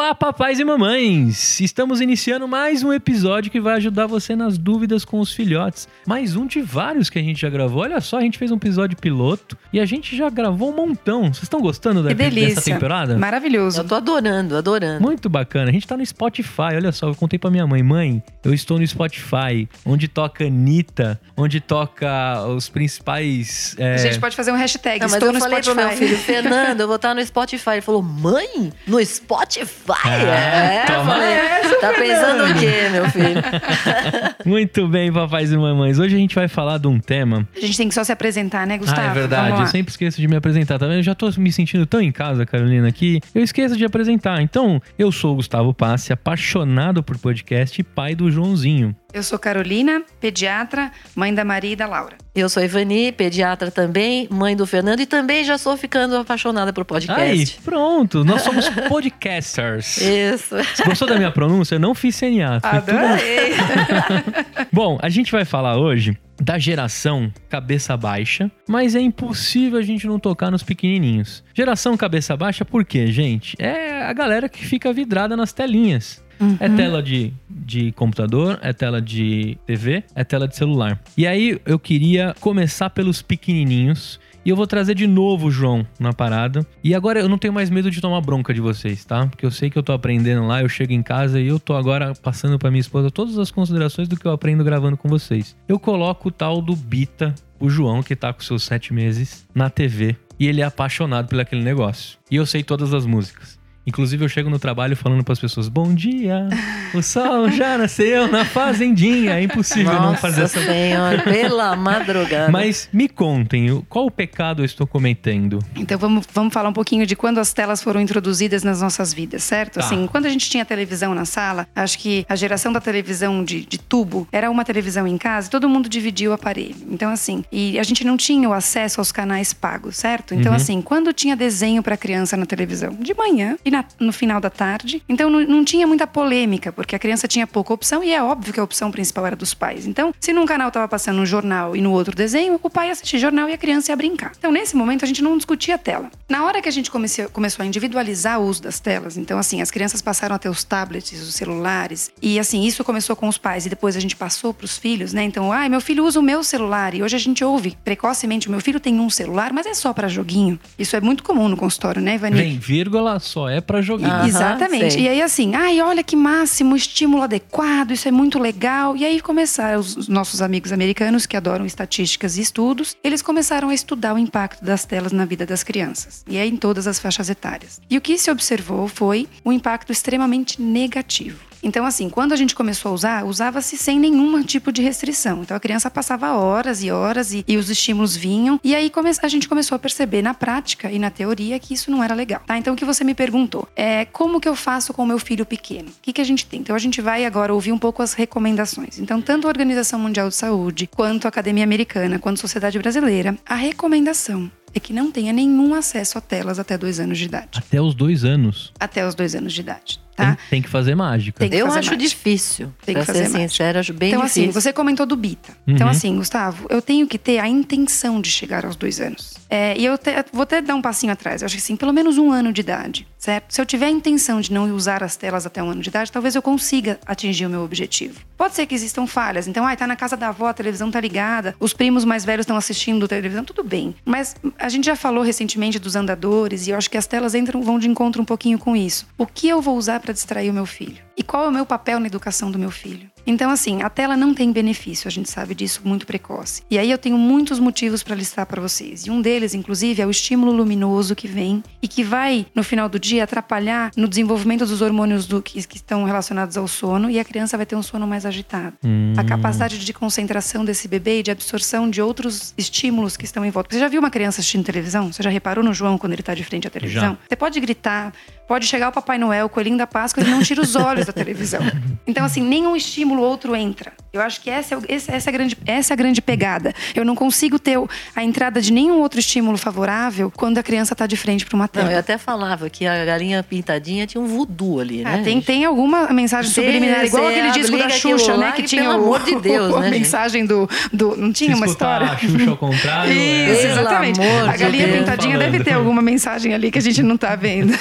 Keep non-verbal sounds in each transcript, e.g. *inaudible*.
Olá, papais e mamães! Estamos iniciando mais um episódio que vai ajudar você nas dúvidas com os filhotes. Mais um de vários que a gente já gravou. Olha só, a gente fez um episódio piloto e a gente já gravou um montão. Vocês estão gostando da, Que delícia. dessa temporada? Maravilhoso. Eu tô adorando, adorando. Muito bacana. A gente tá no Spotify. Olha só, eu contei pra minha mãe: mãe, eu estou no Spotify, onde toca Anitta, onde toca os principais. é, A gente pode fazer um hashtag. Não, mas Estou eu no falei Spotify. pro meu filho, *laughs* Fernando, eu vou estar no Spotify. Ele falou, mãe, no Spotify? Ah, é, toma falei, tá pensando o quê, meu filho? *laughs* Muito bem, papais e mamães. Hoje a gente vai falar de um tema A gente tem que só se apresentar, né, Gustavo? Ah, é verdade. Eu sempre esqueço de me apresentar, tá vendo? Eu já tô me sentindo tão em casa, Carolina, que eu esqueço de apresentar. Então, eu sou o Gustavo Passe, apaixonado por podcast e pai do Joãozinho. Eu sou Carolina, pediatra, mãe da Maria e da Laura. Eu sou Ivani, pediatra também, mãe do Fernando e também já sou ficando apaixonada por Aí, podcast. pronto. Nós somos podcasters. Isso. Você gostou da minha pronúncia? Eu não fiz CNA. tudo- Adorei. *laughs* Bom, a gente vai falar hoje da geração cabeça baixa, mas é impossível a gente não tocar nos pequenininhos. Geração cabeça baixa por quê, gente? É a galera que fica vidrada nas telinhas. É tela de, de computador, é tela de TV, é tela de celular. E aí eu queria começar pelos pequenininhos. E eu vou trazer de novo o João na parada. E agora eu não tenho mais medo de tomar bronca de vocês, tá? Porque eu sei que eu tô aprendendo lá, eu chego em casa e eu tô agora passando pra minha esposa todas as considerações do que eu aprendo gravando com vocês. Eu coloco o tal do Bita, o João, que tá com seus sete meses, na TV. E ele é apaixonado por aquele negócio. E eu sei todas as músicas. Inclusive, eu chego no trabalho falando pras pessoas: Bom dia, o sol já nasceu na fazendinha. É impossível não fazer Nossa essa. senhora, pela *laughs* madrugada. Mas me contem, qual o pecado eu estou cometendo? Então vamos, vamos falar um pouquinho de quando as telas foram introduzidas nas nossas vidas, certo? Tá. Assim, quando a gente tinha televisão na sala, acho que a geração da televisão de, de tubo era uma televisão em casa e todo mundo dividia o aparelho. Então, assim, e a gente não tinha o acesso aos canais pagos, certo? Então, Uhum. assim, quando tinha desenho para criança na televisão? De manhã e na- no final da tarde. Então, não, não tinha muita polêmica, porque a criança tinha pouca opção e é óbvio que a opção principal era dos pais. Então, se num canal tava passando um jornal e no outro desenho, o pai ia assistir jornal e a criança ia brincar. Então, nesse momento, a gente não discutia a tela. Na hora que a gente comecei- começou a individualizar o uso das telas, então, assim, as crianças passaram a ter os tablets, os celulares, e assim, isso começou com os pais e depois a gente passou para os filhos, né? Então, ai, meu filho usa o meu celular e hoje a gente ouve precocemente: o meu filho tem um celular, mas é só para joguinho. Isso é muito comum no consultório, né, Ivani? Vem, vírgula, só é pra jogar. Aham, Exatamente. sei. E aí, assim, ai, olha que máximo, estímulo adequado, isso é muito legal. E aí começaram os os nossos amigos americanos, que adoram estatísticas e estudos, eles começaram a estudar o impacto das telas na vida das crianças. E é em todas as faixas etárias. E o que se observou foi um impacto extremamente negativo. Então, assim, quando a gente começou a usar, usava-se sem nenhum tipo de restrição. Então, a criança passava horas e horas e, e os estímulos vinham. E aí come- a gente começou a perceber na prática e na teoria que isso não era legal. Tá? Então, o que você me perguntou é como que eu faço com o meu filho pequeno? O que, que a gente tem? Então, a gente vai agora ouvir um pouco as recomendações. Então, tanto a Organização Mundial de Saúde, quanto a Academia Americana, quanto a Sociedade Brasileira, a recomendação é que não tenha nenhum acesso a telas até dois anos de idade. Até os dois anos. Até os dois anos de idade, tá? tem que fazer mágica. Tem que eu fazer acho mágica. difícil. Tem que pra fazer ser mágica. sincera, acho bem então, difícil. assim, você comentou do Bita. Uhum. Então, assim, Gustavo, eu tenho que ter a intenção de chegar aos dois anos. É, e eu te- vou até dar um passinho atrás. Eu acho que, assim, pelo menos um ano de idade, certo? Se eu tiver a intenção de não usar as telas até um ano de idade, talvez eu consiga atingir o meu objetivo. Pode ser que existam falhas. Então, ai, tá na casa da avó, a televisão tá ligada, os primos mais velhos estão assistindo televisão, tudo bem. Mas a gente já falou recentemente dos andadores e eu acho que as telas entram, vão de encontro um pouquinho com isso. O que eu vou usar para distrair o meu filho? E qual é o meu papel na educação do meu filho? Então, assim, a tela não tem benefício, a gente sabe disso muito precoce. E aí eu tenho muitos motivos para listar para vocês. E um deles, inclusive, é o estímulo luminoso que vem e que vai, no final do dia, atrapalhar no desenvolvimento dos hormônios do, que, que estão relacionados ao sono e a criança vai ter um sono mais agitado. A capacidade de concentração desse bebê e de absorção de outros estímulos que estão em volta. Você já viu uma criança assistindo televisão? Você já reparou no João quando ele está de frente à televisão? Já. Você pode gritar, pode chegar o Papai Noel, o coelhinho da Páscoa, ele não tira os olhos da televisão. *laughs* Então, assim, nenhum estímulo outro entra. Eu acho que essa é, essa é, a, grande, essa é a grande pegada. Eu não consigo ter a entrada de nenhum outro estímulo favorável quando a criança está de frente para uma Não, tela. eu até falava que a galinha pintadinha tinha um voodoo ali, Ah, né? tem, gente? tem alguma mensagem Tem, subliminar, igual aquele disco da Xuxa, né? Que tinha pelo o- amor de *laughs* Deus, a né, mensagem do, do. Não tinha Se uma história? a Xuxa ao contrário, *laughs* é- Isso, Pelo exatamente. A galinha Deus. pintadinha deve ter Falando. alguma mensagem ali que a gente não tá vendo.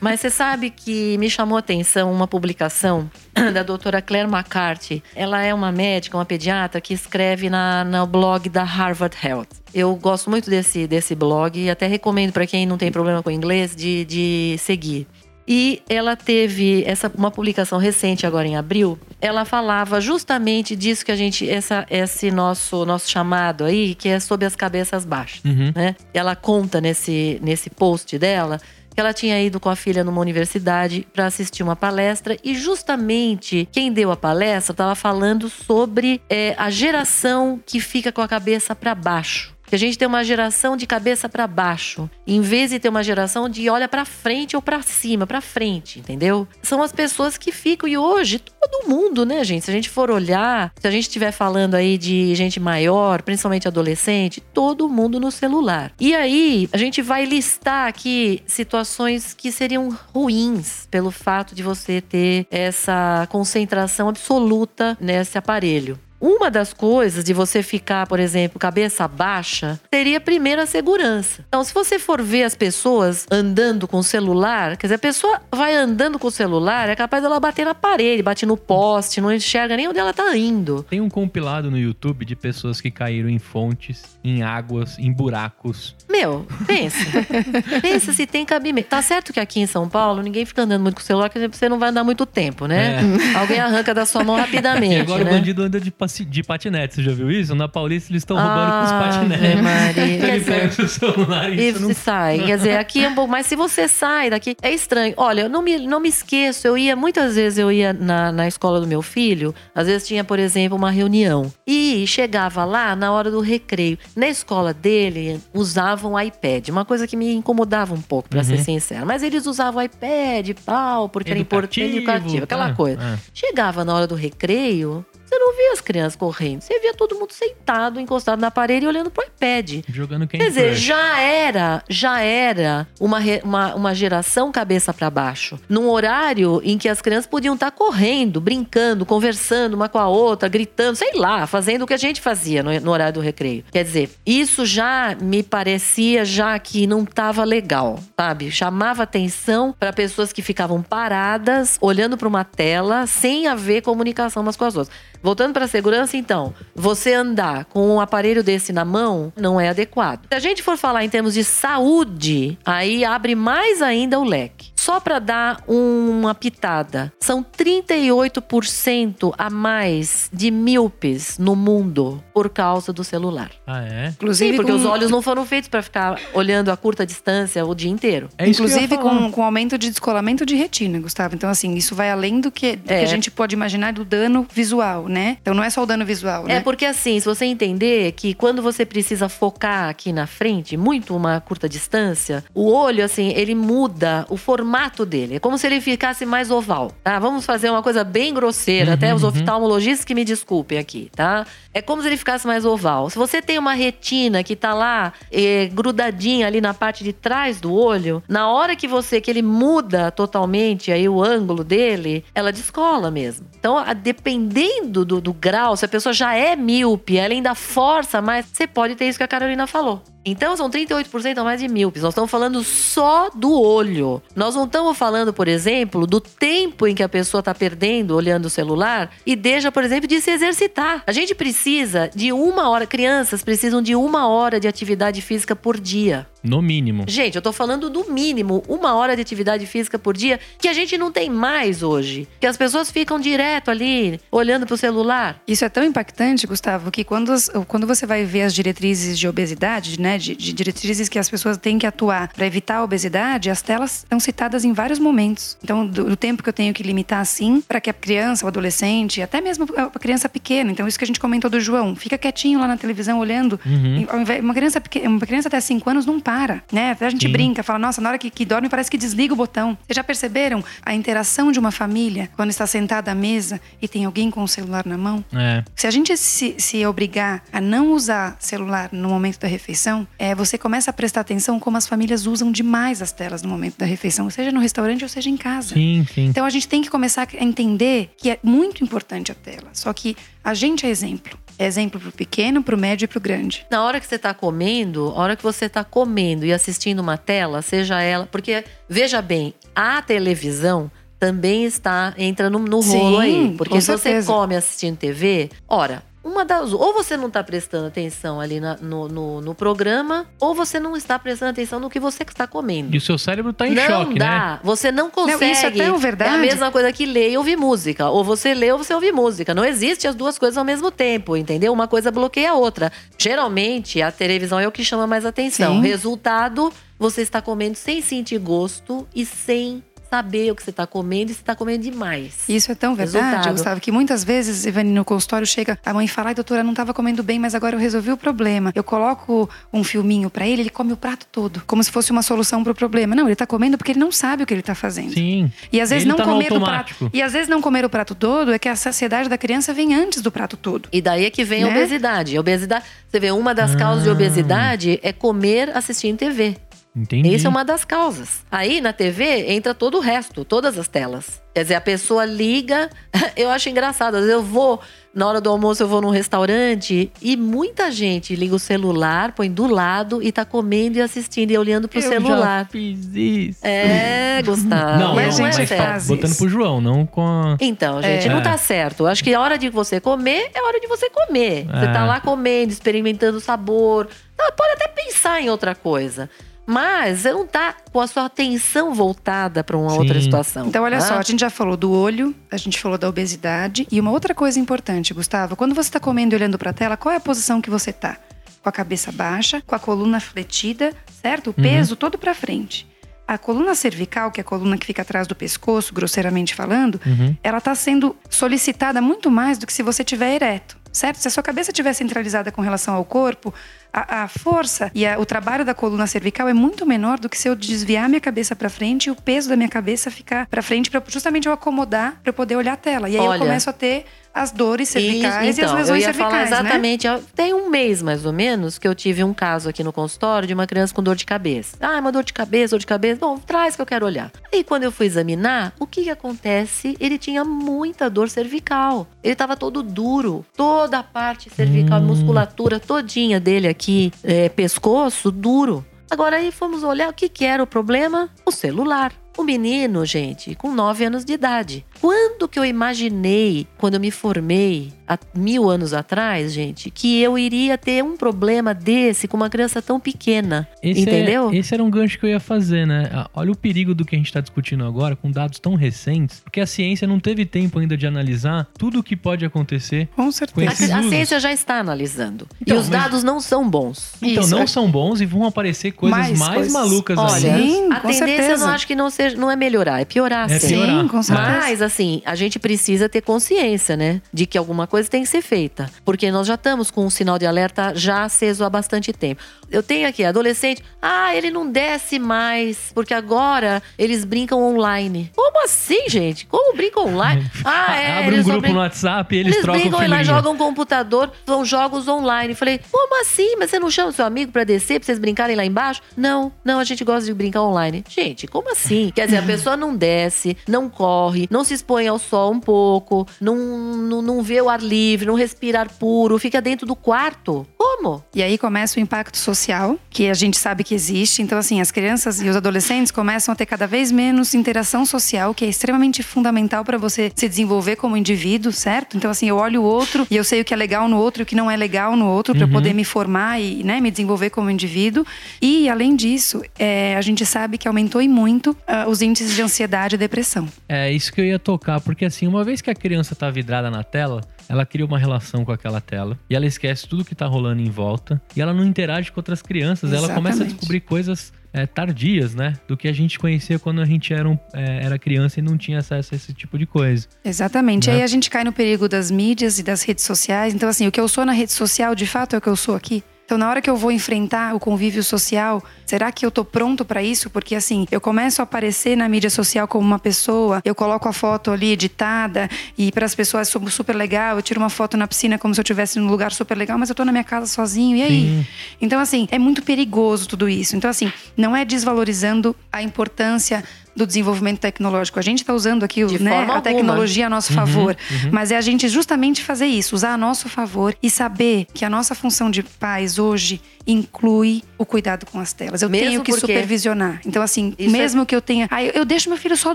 Mas você sabe que me chamou a atenção uma publicação *coughs* da doutora Claire McCarthy. Ela é uma médica, uma pediatra que escreve na, no blog da Harvard Health. Eu gosto muito desse, desse blog e até recomendo para quem não tem problema com inglês de, de seguir. E ela teve essa uma publicação recente agora em abril. Ela falava justamente disso que a gente essa esse nosso nosso chamado aí, que é sobre as cabeças baixas Uhum. né? Ela conta nesse, nesse post dela ela tinha ido com a filha numa universidade para assistir uma palestra e justamente quem deu a palestra estava falando sobre é, a geração que fica com a cabeça para baixo. Que a gente tem uma geração de cabeça para baixo, em vez de ter uma geração de olha para frente ou para cima, para frente, entendeu? São as pessoas que ficam e hoje todo mundo, né, gente? Se a gente for olhar, se a gente estiver falando aí de gente maior, principalmente adolescente, todo mundo no celular. E aí, a gente vai listar aqui situações que seriam ruins pelo fato de você ter essa concentração absoluta nesse aparelho. Uma das coisas de você ficar, por exemplo, cabeça baixa, seria primeiro a segurança. Então, se você for ver as pessoas andando com o celular, quer dizer, a pessoa vai andando com o celular, é capaz dela bater na parede, bate no poste, não enxerga nem onde ela tá indo. Tem um compilado no YouTube de pessoas que caíram em fontes, em águas, em buracos. Meu, pensa. *laughs* pensa se tem cabimento. Tá certo que aqui em São Paulo ninguém fica andando muito com o celular, porque você não vai andar muito tempo, né? Alguém arranca da sua mão rapidamente. *laughs* E agora né? o bandido anda de, de patinete, você já viu isso? Na Paulista eles estão roubando com os patinetes. Maria. *laughs* Ele pega seu celular e E isso não sai. Quer dizer, aqui é um pouco. Mas se você sai daqui, é estranho. Olha, eu não me, não me esqueço. Eu ia, muitas vezes eu ia na, na escola do meu filho. Às vezes tinha, por exemplo, uma reunião. E chegava lá na hora do recreio. Na escola dele, usavam o iPad. Uma coisa que me incomodava um pouco, pra ser Uhum. sincero. Mas eles usavam o iPad, pau, porque era importante, educativo, aquela tá? coisa. Ah. Chegava na hora do recreio, você não via as crianças correndo. Você via todo mundo sentado, encostado na parede e olhando pro iPad. Jogando quem Quer dizer, já era, já era uma, uma, uma geração cabeça para baixo. Num horário em que as crianças podiam estar correndo, brincando, conversando uma com a outra, gritando, sei lá, fazendo o que a gente fazia no, no horário do recreio. Quer dizer, isso já me parecia já que não estava legal, sabe? Chamava atenção para pessoas que ficavam paradas, olhando para uma tela, sem haver comunicação umas com as outras. Voltando para a segurança, então, você andar com um aparelho desse na mão não é adequado. Se a gente for falar em termos de saúde, aí abre mais ainda o leque. Só para dar uma pitada, são 38% a mais de míopes no mundo por causa do celular. Ah, é? Inclusive, Sim, porque com, os olhos não foram feitos para ficar olhando a curta distância o dia inteiro. É que Inclusive com, com aumento de descolamento de retina, Gustavo. Então, assim, isso vai além do que, do que É. a gente pode imaginar do dano visual, né? Então, não é só o dano visual, É né? porque assim, se você entender que quando você precisa focar aqui na frente, muito uma curta distância, o olho, assim, ele muda o formato dele. É como se ele ficasse mais oval, tá? Vamos fazer uma coisa bem grosseira, Uhum, até os uhum. oftalmologistas que me desculpem aqui, tá? É como se ele ficasse mais oval. Se você tem uma retina que tá lá eh, grudadinha ali na parte de trás do olho, na hora que você, que ele muda totalmente aí o ângulo dele, ela descola mesmo. Então, a- dependendo do, do grau, se a pessoa já é míope, ela ainda força mais, você pode ter isso que a Carolina falou. Então, são 38% a mais de míopes. Nós estamos falando só do olho. Nós não estamos falando, por exemplo, do tempo em que a pessoa está perdendo olhando o celular e deixa, por exemplo, de se exercitar. A gente precisa de uma hora, crianças precisam de uma hora de atividade física por dia. No mínimo. Gente, eu tô falando do mínimo uma hora de atividade física por dia, que a gente não tem mais hoje. Que as pessoas ficam direto ali, olhando pro celular. Isso é tão impactante, Gustavo, que quando, quando você vai ver as diretrizes de obesidade, né, de, de diretrizes que as pessoas têm que atuar para evitar a obesidade, as telas estão citadas em vários momentos. Então, do, do tempo que eu tenho que limitar assim, para que a criança, o adolescente, até mesmo a criança pequena, então isso que a gente comentou do João, fica quietinho lá na televisão olhando. Uhum. Uma criança, uma criança até 5 anos não para. Para, né? Até a gente Sim. brinca, fala, nossa, na hora que, que dorme parece que desliga o botão. Vocês já perceberam a interação de uma família quando está sentada à mesa e tem alguém com o celular na mão? É. Se a gente se, se obrigar a não usar celular no momento da refeição, é, você começa a prestar atenção como as famílias usam demais as telas no momento da refeição, seja no restaurante ou seja em casa. Sim, sim. Então a gente tem que começar a entender que é muito importante a tela. Só que a gente é exemplo. É exemplo pro pequeno, pro médio e pro grande. Na hora que você está comendo, a hora que você está comendo e assistindo uma tela, seja ela. Porque, veja bem, a televisão também está entra no, no Sim, rolo aí. Porque se você come assistindo TV, ora. Uma das, ou você não está prestando atenção ali na- no, no, no programa, ou você não está prestando atenção no que você está comendo. E o seu cérebro tá em não choque, né? dá. Você não consegue. isso até é verdade. É a mesma coisa que ler e ouvir música. Ou você lê ou você ouve música. Não existe as duas coisas ao mesmo tempo, entendeu? Uma coisa bloqueia a outra. Geralmente, a televisão é o que chama mais atenção. Sim. Resultado, você está comendo sem sentir gosto e sem saber o que você está comendo e você está comendo demais. Isso é tão verdade, Resultado. Gustavo, que muitas vezes, Ivani, no consultório chega a mãe e fala: Ai, doutora, não estava comendo bem, mas agora eu resolvi o problema. Eu coloco um filminho pra ele, ele come o prato todo, como se fosse uma solução pro problema. Não, ele tá comendo porque ele não sabe o que ele tá fazendo. Sim. E às vezes Ele não tá comer o prato. E às vezes não comer o prato todo é que a saciedade da criança vem antes do prato todo. E daí é que vem a Né? obesidade. A obesidade, você vê, uma das causas de Ah. obesidade é comer assistindo TV. Entendi. Essa é uma das causas. Aí na TV entra todo o resto, todas as telas. Quer dizer, a pessoa liga. *laughs* Eu acho engraçado. Às vezes eu vou, na hora do almoço, eu vou num restaurante e muita gente liga o celular, põe do lado e tá comendo e assistindo e olhando pro Eu celular. já fiz isso. É, Gustavo. Não, Mas, não, gente, mas é tá faz botando isso. pro João, não com a... Então, gente, É. não tá certo. Eu acho que a hora de você comer é hora de você comer. Você É. tá lá comendo, experimentando o sabor. Ah, pode até pensar em outra coisa. Mas você não tá com a sua atenção voltada para uma Sim. outra situação. Então, olha tá? só, a gente já falou do olho, a gente falou da obesidade. E uma outra coisa importante, Gustavo, quando você está comendo e olhando para a tela, qual é a posição que você tá? Com a cabeça baixa, com a coluna fletida, certo? O peso todo para frente. A coluna cervical, que é a coluna que fica atrás do pescoço, grosseiramente falando, Uhum. ela está sendo solicitada muito mais do que se você tiver ereto, certo? Se a sua cabeça estiver centralizada com relação ao corpo, a, a força e a- o trabalho da coluna cervical é muito menor do que se eu desviar minha cabeça para frente e o peso da minha cabeça ficar para frente para justamente eu acomodar para eu poder olhar a tela. E aí Olha. eu começo a ter as dores cervicais Isso, e as então, lesões eu ia falar cervicais, né? exatamente. ó, Tem um mês, mais ou menos, que eu tive um caso aqui no consultório de uma criança com dor de cabeça. Ah, é uma dor de cabeça, dor de cabeça. Bom, traz que eu quero olhar. Aí, quando eu fui examinar, o que, que acontece? Ele tinha muita dor cervical. Ele tava todo duro. Toda a parte cervical, Hum. musculatura todinha dele aqui, é, pescoço, duro. Agora aí fomos olhar o que, que era o problema? O celular. O menino, gente, com 9 anos de idade. Quando que eu imaginei, quando eu me formei, há mil anos atrás, gente, que eu iria ter um problema desse com uma criança tão pequena? Esse entendeu? é- esse era um gancho que eu ia fazer, né? Ah, Olha o perigo do que a gente tá discutindo agora, com dados tão recentes, porque a ciência não teve tempo ainda de analisar tudo o que pode acontecer. Com Com certeza. esses A, a ciência já está analisando. Então, e os mas- dados não são bons. Então, Isso, não é- são bons e vão aparecer coisas Mais mais, coisas. malucas Olha, ainda. Sim, a com tendência eu certeza. não acho que não seja, não é melhorar, é piorar, É sim. piorar. Sim, com certeza. Mas, assim, a gente precisa ter consciência, né? De que alguma coisa tem que ser feita. Porque nós já estamos com um sinal de alerta já aceso há bastante tempo. Eu tenho aqui, adolescente, ah, ele não desce mais, porque agora eles brincam online. Como assim, gente? Como brincam online? *laughs* Ah, é. Abre um grupo brincam- no WhatsApp e eles, eles trocam brincam lá jogam computador, são jogos online. Falei, como assim? Mas você não chama seu amigo pra descer, pra vocês brincarem lá embaixo? Não, não, a gente gosta de brincar online. Gente, como assim? Quer dizer, a pessoa não desce, não corre, não se expõe ao sol um pouco, não, não, não vê o ar livre, não respira ar puro, fica dentro do quarto. Como? E aí começa o impacto social, que a gente sabe que existe. Então, assim, as crianças e os adolescentes começam a ter cada vez menos interação social, que é extremamente fundamental para você se desenvolver como indivíduo, certo? Então, assim, eu olho o outro e eu sei o que é legal no outro e o que não é legal no outro, para eu poder me formar e né, me desenvolver como indivíduo. E, além disso, é, a gente sabe que aumentou e muito ah, os índices de ansiedade e depressão. É isso que eu ia tocar, porque assim, uma vez que a criança tá vidrada na tela, ela cria uma relação com aquela tela e ela esquece tudo que tá rolando em volta e ela não interage com outras crianças, ela começa a Exatamente. descobrir coisas é, tardias, né? Do que a gente conhecia quando a gente era, um- é, era criança e não tinha acesso a esse tipo de coisa. Exatamente. Né? Aí a gente cai no perigo das mídias e das redes sociais. Então, assim, o que eu sou na rede social, de fato, é o que eu sou aqui. Então, na hora que eu vou enfrentar o convívio social, será que eu tô pronto para isso? Porque assim, eu começo a aparecer na mídia social como uma pessoa, eu coloco a foto ali editada e para as pessoas sou super legal, eu tiro uma foto na piscina como se eu estivesse num lugar super legal, mas eu tô na minha casa sozinho. E aí? Sim. Então, assim, é muito perigoso tudo isso. Então, assim, não é desvalorizando a importância do desenvolvimento tecnológico. A gente está usando aqui né, a tecnologia a nosso favor, uhum. mas é a gente justamente fazer isso, usar a nosso favor e saber que a nossa função de pais hoje inclui o cuidado com as telas. Eu Mesmo tenho que porque- supervisionar. Então, assim, Isso é- mesmo que eu tenha. Ah, eu, eu deixo meu filho só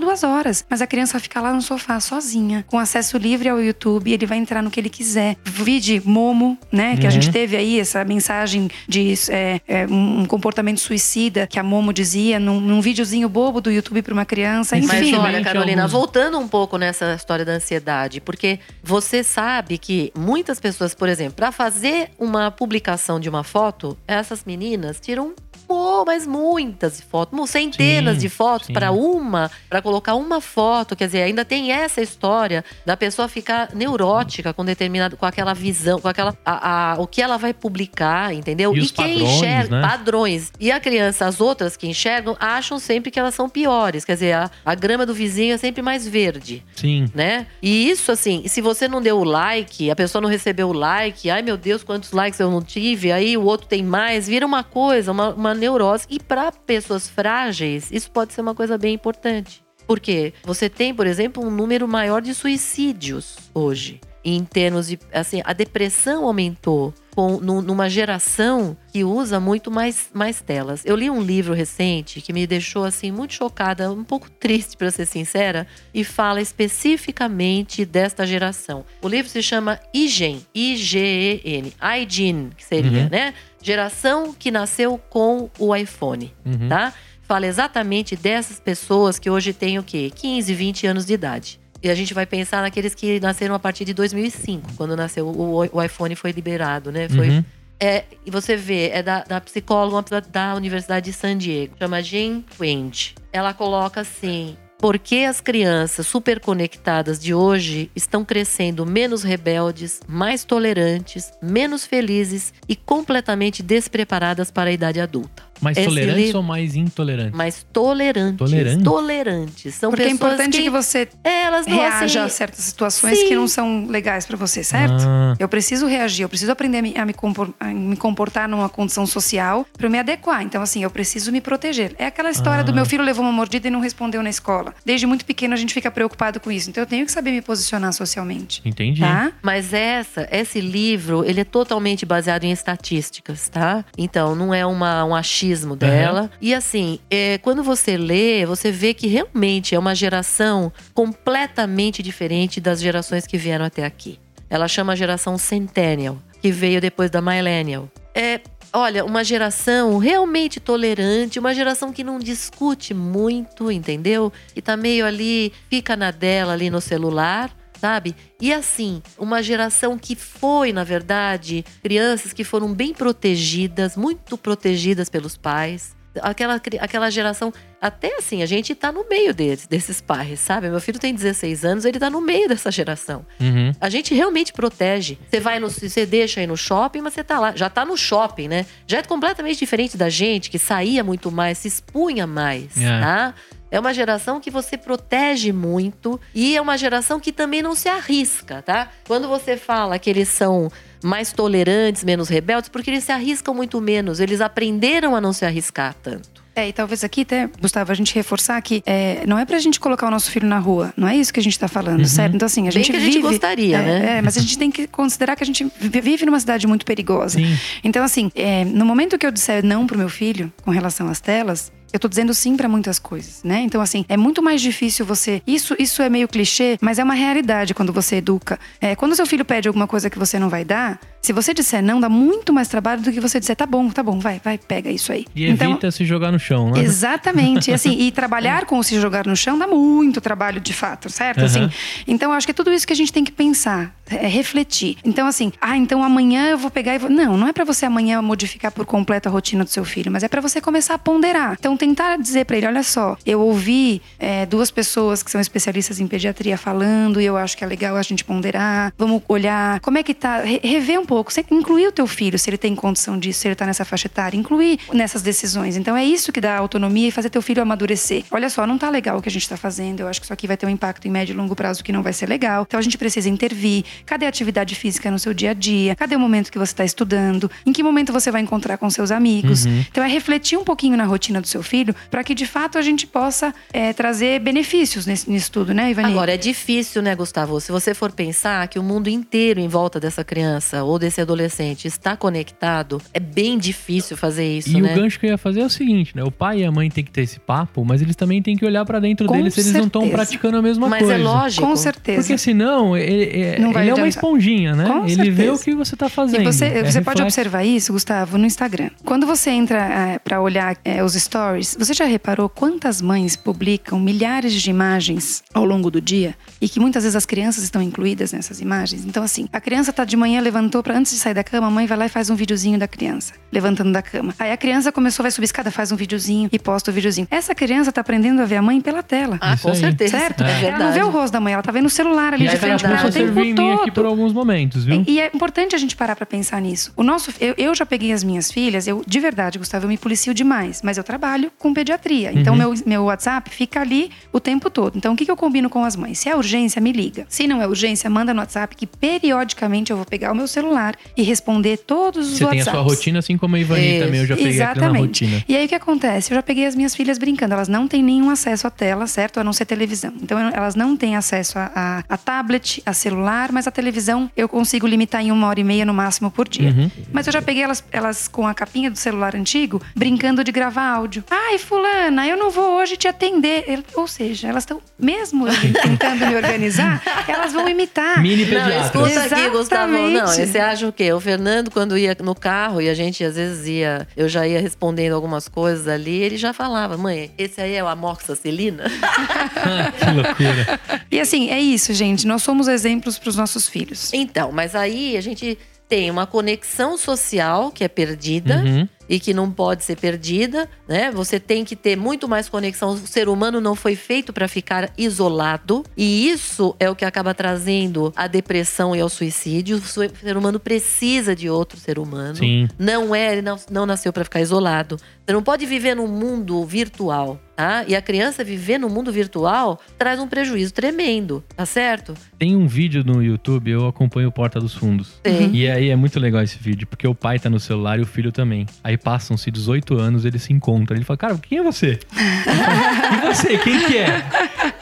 duas horas, mas a criança fica lá no sofá sozinha, com acesso livre ao YouTube, ele vai entrar no que ele quiser. Vide Momo, né? Que a Uhum. gente teve aí essa mensagem de é, é, um comportamento suicida que a Momo dizia num, num videozinho bobo do YouTube para uma criança. Mas Enfim. Mas olha, Carolina, alguns- voltando um pouco nessa história da ansiedade, porque você sabe que muitas pessoas, por exemplo, para fazer uma publicação de uma foto, essas meninas tiram pô, mas muitas fotos, centenas Sim, de fotos para uma, para colocar uma foto, quer dizer, ainda tem essa história da pessoa ficar neurótica com determinado, com aquela visão, com aquela, a, a- o que ela vai publicar, entendeu? E os quem padrões, enxerga né? padrões. E a criança, as outras que enxergam, acham sempre que elas são piores, quer dizer, a, a grama do vizinho é sempre mais verde Sim. né? E isso, assim, se você não deu o like, a pessoa não recebeu o like, ai meu Deus, quantos likes eu não tive, aí o outro tem mais, vira uma coisa, uma, uma neurose. E para pessoas frágeis, isso pode ser uma coisa bem importante. Porque você tem, por exemplo, um número maior de suicídios hoje. Em termos de. Assim, a depressão aumentou com, nu- numa geração que usa muito mais, mais telas. Eu li um livro recente que me deixou assim muito chocada, um pouco *laughs* triste para ser sincera, e fala especificamente desta geração. O livro se chama IGEN, I-G-E-N, iGen, que seria, Uhum. né? Geração que nasceu com o iPhone, Uhum. tá? Fala exatamente dessas pessoas que hoje têm o quê? 15, 20 anos de idade. E a gente vai pensar naqueles que nasceram a partir de 2005, quando nasceu o, o iPhone foi liberado, né? Foi, Uhum. é, e você vê, é da, da psicóloga da, da Universidade de San Diego, chama Jane Wendt. Ela coloca assim: por que as crianças super conectadas de hoje estão crescendo menos rebeldes, mais tolerantes, menos felizes e completamente despreparadas para a idade adulta? Mais Esse tolerantes livro- ou mais intolerantes? Mais tolerantes. Tolerantes? Tolerantes. São Porque é pessoas importante que, que, você elas não reaja a assim, certas situações Sim. que não são legais para você, certo? Ah, Eu preciso reagir, eu preciso aprender a me, a me compor- a me comportar numa condição social para me adequar. Então, assim, eu preciso me proteger. É aquela história Ah. do meu filho levou uma mordida e não respondeu na escola. Desde muito pequeno a gente fica preocupado com isso. Então, eu tenho que saber me posicionar socialmente. entendi. Tá? Mas essa, esse livro, ele é totalmente baseado em estatísticas, tá? Então, não é uma, um achismo dela. E assim, é, quando você lê, você vê que realmente é uma geração completamente diferente das gerações que vieram até aqui. Ela chama a geração Centennial, que veio depois da Millennial. É, olha, uma geração realmente tolerante, uma geração que não discute muito, entendeu? E tá meio ali, fica na dela ali no celular sabe? E assim, uma geração que foi, na verdade, crianças que foram bem protegidas, muito protegidas pelos pais. Aquela, aquela geração, até assim, a gente tá no meio deles, desses pais, sabe? Meu filho tem 16 anos, ele tá no meio dessa geração. Uhum. A gente realmente protege. Você vai no, você deixa aí no shopping, mas você tá lá, já tá no shopping, né? Já é completamente diferente da gente que saía muito mais, se expunha mais, É. tá? É uma geração que você protege muito e é uma geração que também não se arrisca, tá? Quando você fala que eles são mais tolerantes, menos rebeldes, porque eles se arriscam muito menos, eles aprenderam a não se arriscar tanto. É, e talvez aqui até, Gustavo, a gente reforçar que é, não é pra gente colocar o nosso filho na rua. Não é isso que a gente tá falando, Uhum. certo? Então, assim, a Bem gente que a gente vive. gostaria, é, né? É, mas a gente tem que considerar que a gente vi- vive numa cidade muito perigosa. Sim. Então, assim, é, no momento que eu disser não pro meu filho com relação às telas, eu tô dizendo sim pra muitas coisas, né? Então, assim, é muito mais difícil você. Isso, isso é meio clichê, mas é uma realidade quando você educa. É, quando seu filho pede alguma coisa que você não vai dar, se você disser não, dá muito mais trabalho do que você disser tá bom, tá bom, vai, vai, pega isso aí. E evita se jogar no chão, né? Exatamente. E, assim, e *laughs* trabalhar com o se jogar no chão dá muito trabalho, de fato, certo? Uhum. Assim, então, acho que é tudo isso que a gente tem que pensar, é refletir. Então, assim, ah, então amanhã eu vou pegar e vou. Não, não é para você amanhã modificar por completo a rotina do seu filho, mas é para você começar a ponderar. Então, tentar dizer para ele: olha só, eu ouvi é, duas pessoas que são especialistas em pediatria falando e eu acho que é legal a gente ponderar. Vamos olhar como é que tá, rever um pouco, incluir o teu filho, se ele tem condição disso, se ele tá nessa faixa etária, incluir nessas decisões. Então é isso que dá autonomia e fazer teu filho amadurecer. Olha só, não tá legal o que a gente tá fazendo, eu acho que isso aqui vai ter um impacto em médio e longo prazo que não vai ser legal. Então a gente precisa intervir. Cadê a atividade física no seu dia a dia? Cadê o momento que você está estudando? Em que momento você vai encontrar com seus amigos? Uhum. Então é refletir um pouquinho na rotina do seu filho para que de fato a gente possa é, trazer benefícios nesse, nisso tudo, né, Ivani? Agora é difícil, né, Gustavo? Se você for pensar que o mundo inteiro em volta dessa criança ou desse adolescente está conectado, é bem difícil fazer isso, e né? E o gancho que eu ia fazer é o seguinte, né? O pai e a mãe têm que ter esse papo, mas eles também têm que olhar para dentro com deles se eles não estão praticando a mesma mas coisa. Mas é lógico. Com certeza. Porque senão, ele, ele é uma esponjinha, né? Com ele certeza. vê o que você está fazendo. E você, é você pode observar isso, Gustavo, no Instagram. Quando você entra é, para olhar é, os stories, você já reparou quantas mães publicam milhares de imagens ao longo do dia e que muitas vezes as crianças estão incluídas nessas imagens? Então, assim, a criança tá de manhã, levantou para antes de sair da cama, a mãe vai lá e faz um videozinho da criança, levantando da cama. Aí a criança começou, vai subir escada, faz um videozinho e posta o videozinho. Essa criança tá aprendendo a ver a mãe pela tela. Ah, com certeza. Certo? É ela não vê o rosto da mãe, ela tá vendo o celular ali E de frente ela pra ela o tempo servir em mim aqui por todo. alguns momentos, viu? E é importante a gente parar para pensar nisso. O nosso, eu, eu já peguei as minhas filhas, eu de verdade, Gustavo, eu me policio demais, mas eu trabalho com pediatria. Então Uhum. meu, meu WhatsApp fica ali o tempo todo. Então o que, que eu combino com as mães? Se é urgência, me liga. Se não é urgência, manda no WhatsApp que periodicamente eu vou pegar o meu celular e responder todos os Você tem a WhatsApps. sua rotina, assim como a Ivani Isso. também, eu já peguei Exatamente. rotina. E aí o que acontece? Eu já peguei as minhas filhas brincando. Elas não têm nenhum acesso à tela, certo? A não ser televisão. Então elas não têm acesso a, a, a tablet, a celular, mas a televisão eu consigo limitar em uma hora e meia no máximo por dia. Uhum. Mas eu já peguei elas, elas com a capinha do celular antigo, brincando de gravar áudio. Ai, fulana, eu não vou hoje te atender. Ou seja, elas estão, mesmo eu *laughs* tentando me organizar, elas vão imitar. Mini Não, pediatra. escuta aqui, Gustavo. Não, Exatamente. você acha o quê? O Fernando, quando ia no carro e a gente às vezes ia, eu já ia respondendo algumas coisas ali, ele já falava, mãe, esse aí é o amoxicilina? *laughs* que loucura. E assim, é isso, gente. Nós somos exemplos para os nossos filhos. Então, mas aí a gente tem uma conexão social que é perdida. Uhum. E que não pode ser perdida, né? Você tem que ter muito mais conexão. O ser humano não foi feito para ficar isolado, e isso é o que acaba trazendo a depressão e ao suicídio. O ser humano precisa de outro ser humano. Sim. Não é, ele não, não nasceu para ficar isolado. Você não pode viver num mundo virtual, tá? E a criança viver no mundo virtual traz um prejuízo tremendo, tá certo? Tem um vídeo no YouTube, eu acompanho o Porta dos Fundos. Tem. E aí é muito legal esse vídeo, porque o pai tá no celular e o filho também. Aí passam-se 18 anos, eles se encontram. Ele fala, cara, quem é você? Ele e você, quem que é?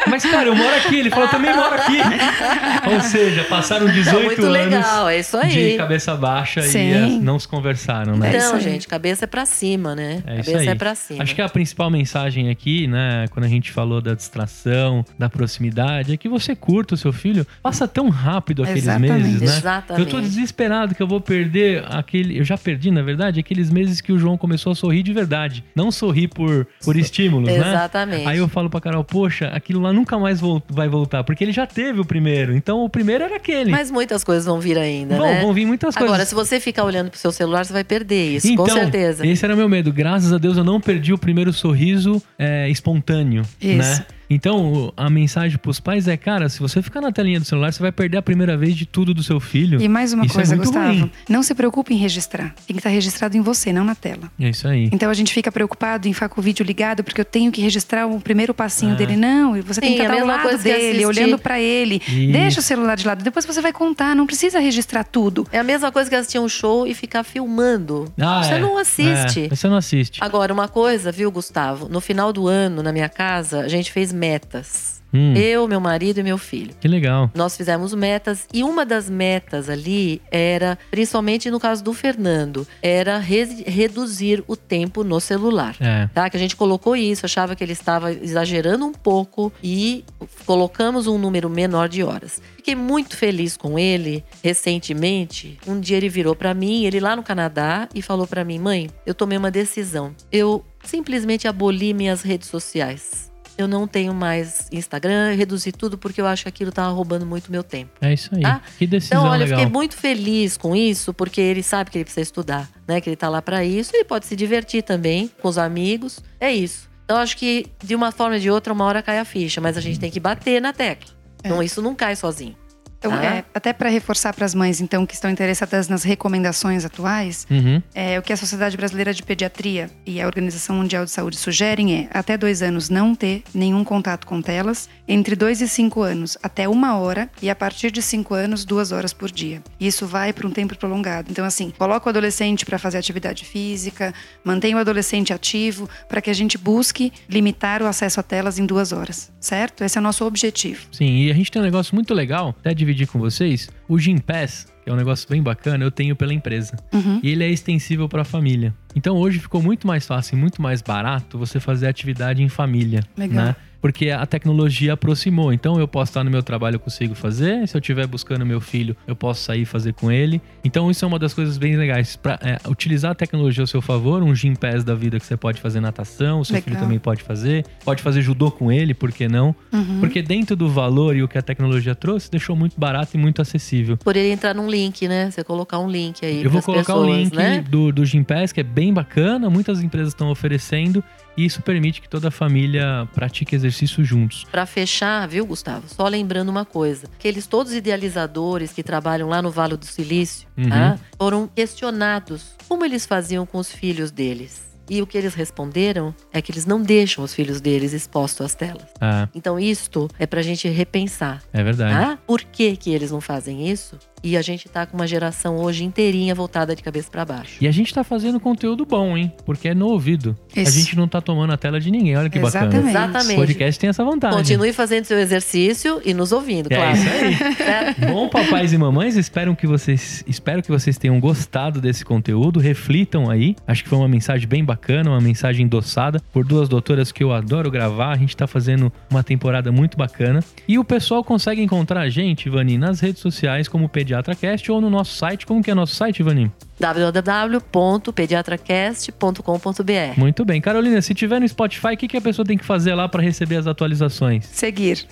Mas, cara, eu moro aqui. Ele fala, eu também moro aqui. *laughs* Ou seja, passaram 18 Não, muito anos legal, é isso de aí. cabeça baixa e Sim. eh, não se conversaram, né? É Então, aí. gente, cabeça é pra cima, né? É isso cabeça aí. é pra cima. Acho que a principal mensagem aqui, né, quando a gente falou da distração, da proximidade, é que você curta o seu filho. Passa tão rápido aqueles Exatamente. meses, né? Exatamente. Eu tô desesperado que eu vou perder aquele. Eu já perdi, na verdade, aqueles meses que o João começou a sorrir de verdade. Não sorrir por, por estímulos, né? Exatamente. Aí eu falo pra Carol, poxa, aquilo lá nunca mais vai voltar, porque ele já teve o primeiro. Então o primeiro era aquele. Mas muitas coisas vão vir ainda, Bom, né? vão vir muitas Agora, coisas. se você ficar olhando pro seu celular, você vai perder isso, então, com certeza. Esse era meu medo. Graças a Deus eu não perdi o primeiro sorriso é, espontâneo, Isso. né? Então, a mensagem pros pais é, cara, se você ficar na telinha do celular, você vai perder a primeira vez de tudo do seu filho. E mais uma Isso é coisa, muito Gustavo. ruim. Não se preocupe em registrar. Tem que estar registrado em você, não na tela. É isso aí. Então a gente fica preocupado em ficar com o vídeo ligado porque eu tenho que registrar o primeiro passinho É. dele. Não, você tem Sim, que a estar ao lado dele, olhando pra ele. Isso. Deixa o celular de lado. Depois você vai contar. Não precisa registrar tudo. É a mesma coisa que assistir um show e ficar filmando. Ah, você é. não assiste. É, você não assiste. Agora, uma coisa, viu, Gustavo? No final do ano, na minha casa, a gente fez metas. Hum, Eu, meu marido e meu filho. que legal. Nós fizemos metas e uma das metas ali era, principalmente no caso do Fernando, era re- reduzir o tempo no celular. É. Tá? Que a gente colocou isso, achava que ele estava exagerando um pouco e colocamos um número menor de horas. Fiquei muito feliz com ele recentemente. Um dia ele virou pra mim, ele lá no Canadá, e falou pra mim: "Mãe, eu tomei uma decisão. Eu simplesmente aboli minhas redes sociais. Eu não tenho mais Instagram, eu reduzi tudo porque eu acho que aquilo tava roubando muito meu tempo." É isso aí. Ah, que decisão Então, olha, eu legal. fiquei muito feliz com isso, porque ele sabe que ele precisa estudar, né? Que ele tá lá pra isso. Ele pode se divertir também com os amigos. É isso. Então, acho que de uma forma ou de outra, uma hora cai a ficha, mas a gente tem que bater na tecla. É. Não, isso não cai sozinho. Então, Ah. é, até para reforçar para as mães, então, que estão interessadas nas recomendações atuais, Uhum. é, o que a Sociedade Brasileira de Pediatria e a Organização Mundial de Saúde sugerem é, até dois anos, não ter nenhum contato com telas, entre dois e cinco anos, até uma hora, e a partir de cinco anos, duas horas por dia. E Isso vai para um tempo prolongado. Então, assim, coloca o adolescente para fazer atividade física, mantenha o adolescente ativo, para que a gente busque limitar o acesso a telas em duas horas, certo? Esse é o nosso objetivo. Sim, e a gente tem um negócio muito legal, até dividir com vocês. O Gym Pass, que é um negócio bem bacana, eu tenho pela empresa. Uhum. E ele é extensível para a família. Então hoje ficou muito mais fácil e muito mais barato você fazer atividade em família. Legal. Né? Porque a tecnologia aproximou. Então eu posso estar no meu trabalho, eu consigo fazer. Se eu estiver buscando meu filho, eu posso sair e fazer com ele. Então isso é uma das coisas bem legais. Pra, é, utilizar a tecnologia ao seu favor, um Gym Pass da vida que você pode fazer natação, o seu Legal. filho também pode fazer. Pode fazer judô com ele, por que não? Uhum. Porque dentro do valor e o que a tecnologia trouxe, deixou muito barato e muito acessível. Poderia entrar num link, né? Você colocar um link aí Eu vou colocar pessoas, o link né? do, do Gym Pass, que é bem bacana, muitas empresas estão oferecendo, e isso permite que toda a família pratique exercício juntos. Pra fechar, viu, Gustavo? Só lembrando uma coisa: aqueles todos idealizadores que trabalham lá no Vale do Silício, Uhum. tá? foram questionados como eles faziam com os filhos deles. E o que eles responderam é que eles não deixam os filhos deles expostos às telas. Ah, Então, isto é pra gente repensar. é verdade. Tá? Por que, que eles não fazem isso? E a gente tá com uma geração hoje inteirinha voltada de cabeça pra baixo. E a gente tá fazendo conteúdo bom, hein? Porque é no ouvido. A Isso. gente não tá tomando a tela de ninguém, olha que bacana. Exatamente. O Exatamente. podcast tem essa vantagem. Continue fazendo seu exercício e nos ouvindo, É claro. isso aí. Certo? *laughs* Bom, papais e mamães, espero que vocês, espero que vocês tenham gostado desse conteúdo. Reflitam aí. Acho que foi uma mensagem bem bacana, uma mensagem endossada por duas doutoras que eu adoro gravar. A gente tá fazendo uma temporada muito bacana. E o pessoal consegue encontrar a gente, Ivani, nas redes sociais como PediatraCast ou no nosso site. Como que é nosso site, Ivani? www.pediatracast.com.br Muito bem. Carolina, se tiver no Spotify, o que, que a pessoa tem que fazer lá para receber as atualizações? Seguir.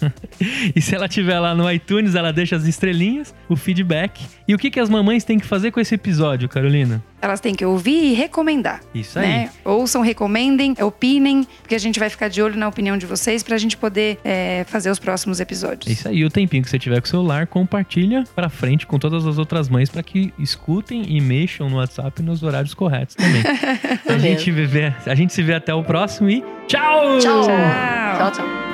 *laughs* e se ela tiver lá no iTunes, ela deixa as estrelinhas, o feedback. E o que, que as mamães têm que fazer com esse episódio, Carolina? Elas têm que ouvir e recomendar. Isso aí. né? Ouçam, recomendem, opinem, porque a gente vai ficar de olho na opinião de vocês pra gente poder é, fazer os próximos episódios. isso aí. O tempinho que você tiver com o celular, compartilha pra frente com todas as outras mães para que escutem e mexam no WhatsApp nos horários corretos também. *laughs* a, gente vê, a gente se vê até o próximo e tchau! Tchau. Tchau. Tchau, tchau.